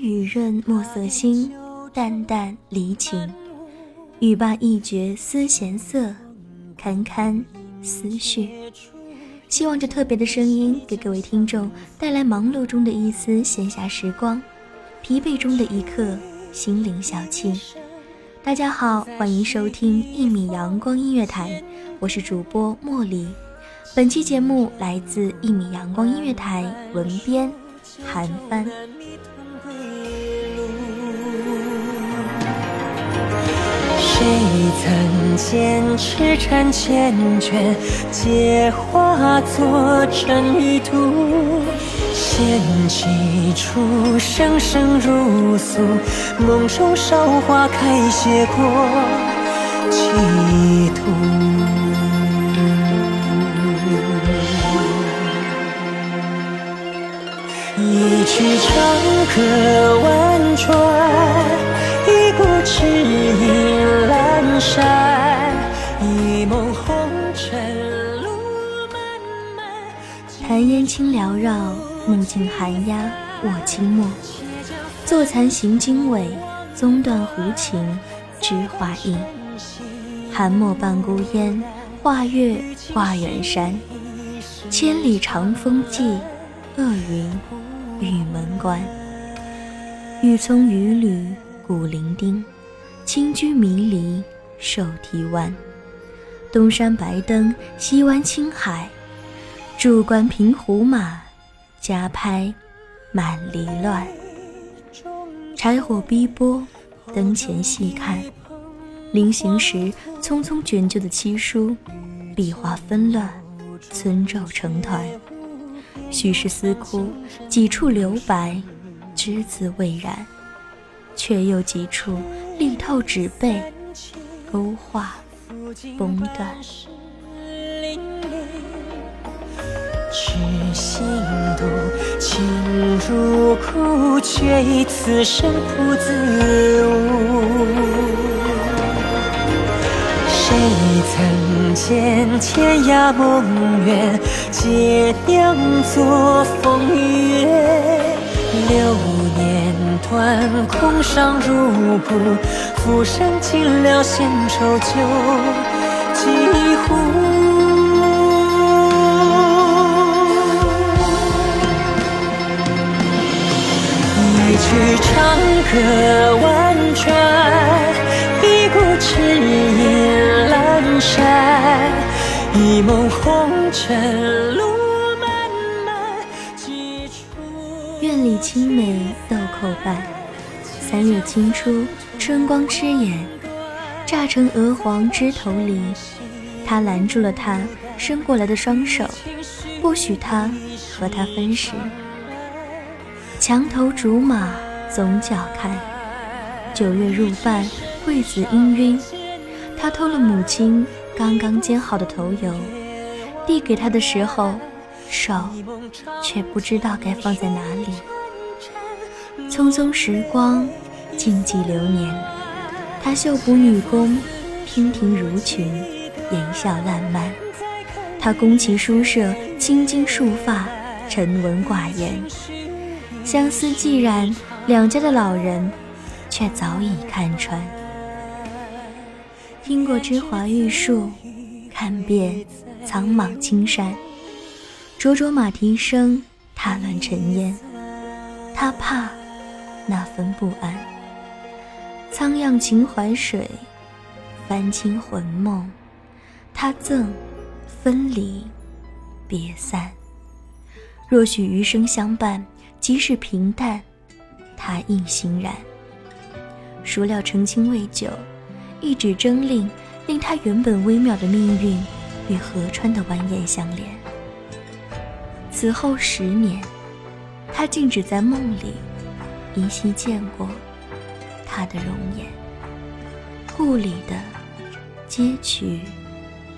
雨润墨色新，淡淡离情。欲罢一绝思闲色，堪堪思绪。希望这特别的声音给各位听众带来忙碌中的一丝闲暇时光，疲惫中的一刻心灵小憩。大家好，欢迎收听一米阳光音乐台，我是主播茉莉。本期节目来自一米阳光音乐台文编韩帆。谁曾见痴缠缱绻，皆化作尘与土？掀起初生生如素，梦中韶华开谢过企图。一曲长歌婉转，痴意阑珊。一梦红尘路漫漫。檀烟轻缭绕，目镜寒鸦卧清墨。坐残行经纬，宗断胡琴知画意。寒墨半孤烟，画月画远山。千里长风寄，恶云玉门关。玉葱雨缕古伶仃，轻居迷离瘦啼湾。东山白灯，西湾青海。驻关平胡马，家拍满篱乱。柴火逼波，灯前细看。临行时匆匆卷就的七书，笔画纷乱，村皱成团。许是思哭，几处留白，只字未染。却又几处力透纸背，勾画崩断。痴心度，情如苦，却已此生不自悟。谁曾见天涯梦远，皆酿作风月？流断，空伤如布，浮生尽了闲愁酒几壶。一曲长歌婉转，一顾痴意阑珊。一梦红尘路院里青梅豆蔻半，三月清初，春光痴眼，乍成鹅黄枝头离。他拦住了他伸过来的双手，不许他和他分时。墙头竹马总脚看。九月入半，桂子氤氲。他偷了母亲刚刚煎好的头油，递给他的时候，手却不知道该放在哪里。匆匆时光，静寂流年。他绣补女工，娉婷如裙，言笑烂漫。他宫崎书舍，青筋束发，沉稳寡言。相思既然，两家的老人。却早已看穿。听过芝华玉树，看遍苍莽青山。灼灼马蹄声，踏乱尘烟。他怕那份不安。苍漾秦淮水，翻清魂梦。他赠分离别散。若许余生相伴，即使平淡，他亦欣然。孰料澄清未久，一纸征令，令他原本微妙的命运与河川的蜿蜒相连。此后十年，他竟只在梦里依稀见过他的容颜。故里的街曲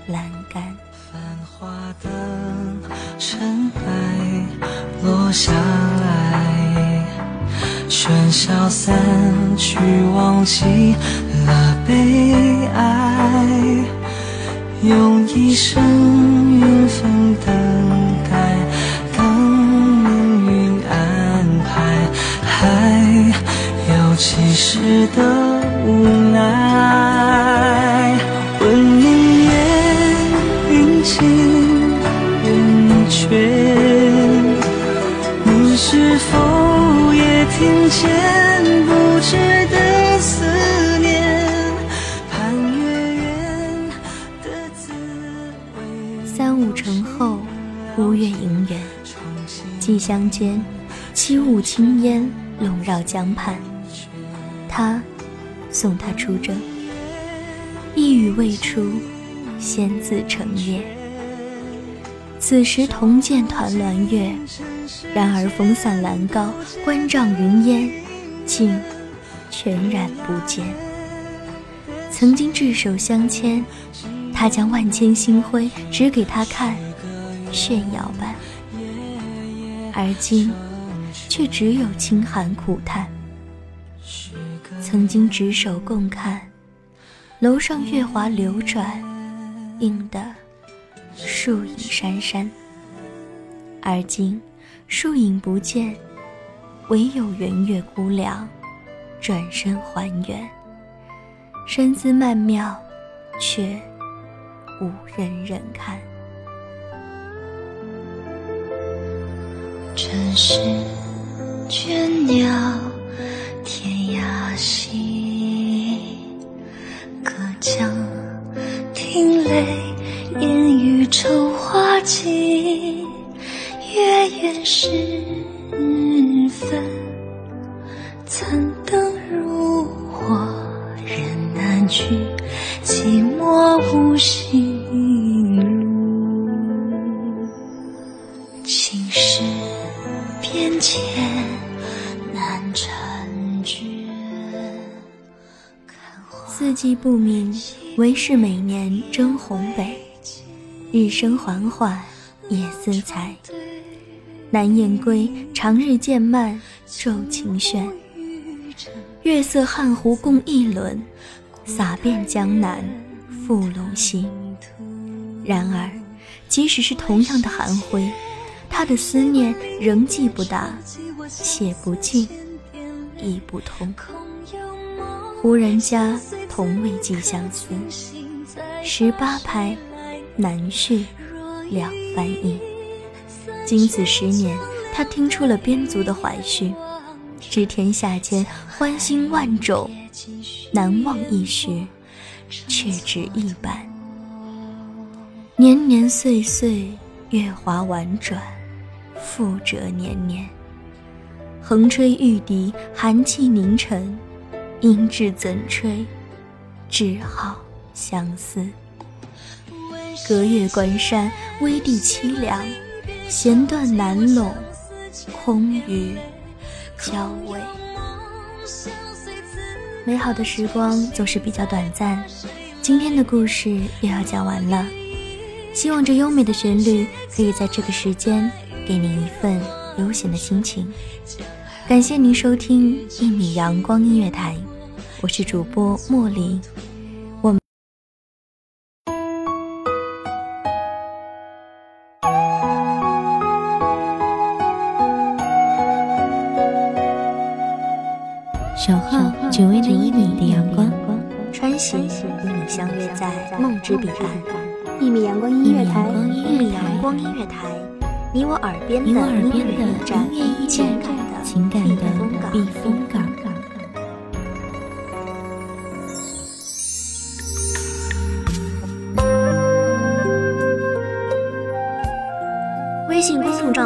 栏杆，繁华的尘埃落下来。喧嚣散去，忘记了悲哀，用一生缘分等待，等有其实的无奈。问云你是否？听见不知的思念，盼月圆的滋味。三五成后，乌月盈圆，寄乡间，七舞青烟笼绕江畔。他送他出征，一语未出，先自成列。此时同见团栾月。然而风散兰高，关障云烟，竟全然不见。曾经执手相牵，他将万千星辉指给他看，炫耀般；而今，却只有清寒苦叹。曾经执手共看，楼上月华流转，映得树影珊珊；而今。树影不见，唯有圆月孤凉，转身还原。身姿曼妙，却无人人看。尘世倦鸟无行路。情事变迁难成卷。四季不明，唯是每年争红北。日升缓缓，夜思才。南雁归，长日渐漫，昼晴轩。月色汉湖共一轮，洒遍江南，覆陇西。然而，即使是同样的寒晖，他的思念仍寄不达，写不尽，意不通。胡人家同为寄相思，十八拍，难续两翻译。经此十年，他听出了边族的怀绪，知天下间欢欣万种，难忘一时，却只一般。年年岁岁，月华婉转，复折年年。横吹玉笛，寒气凝沉，音质怎吹？只好相思。隔月关山，微地凄凉。弦断难拢，空余交尾。美好的时光总是比较短暂，今天的故事又要讲完了。希望这优美的旋律可以在这个时间给你一份悠闲的心情。感谢您收听一米阳光音乐台，我是主播茉莉。守候只为那一米的阳光，穿行与你相约在梦之彼岸。一米阳光音乐台，一米阳光音乐台，你我耳边的音乐驿站，情感的避风港。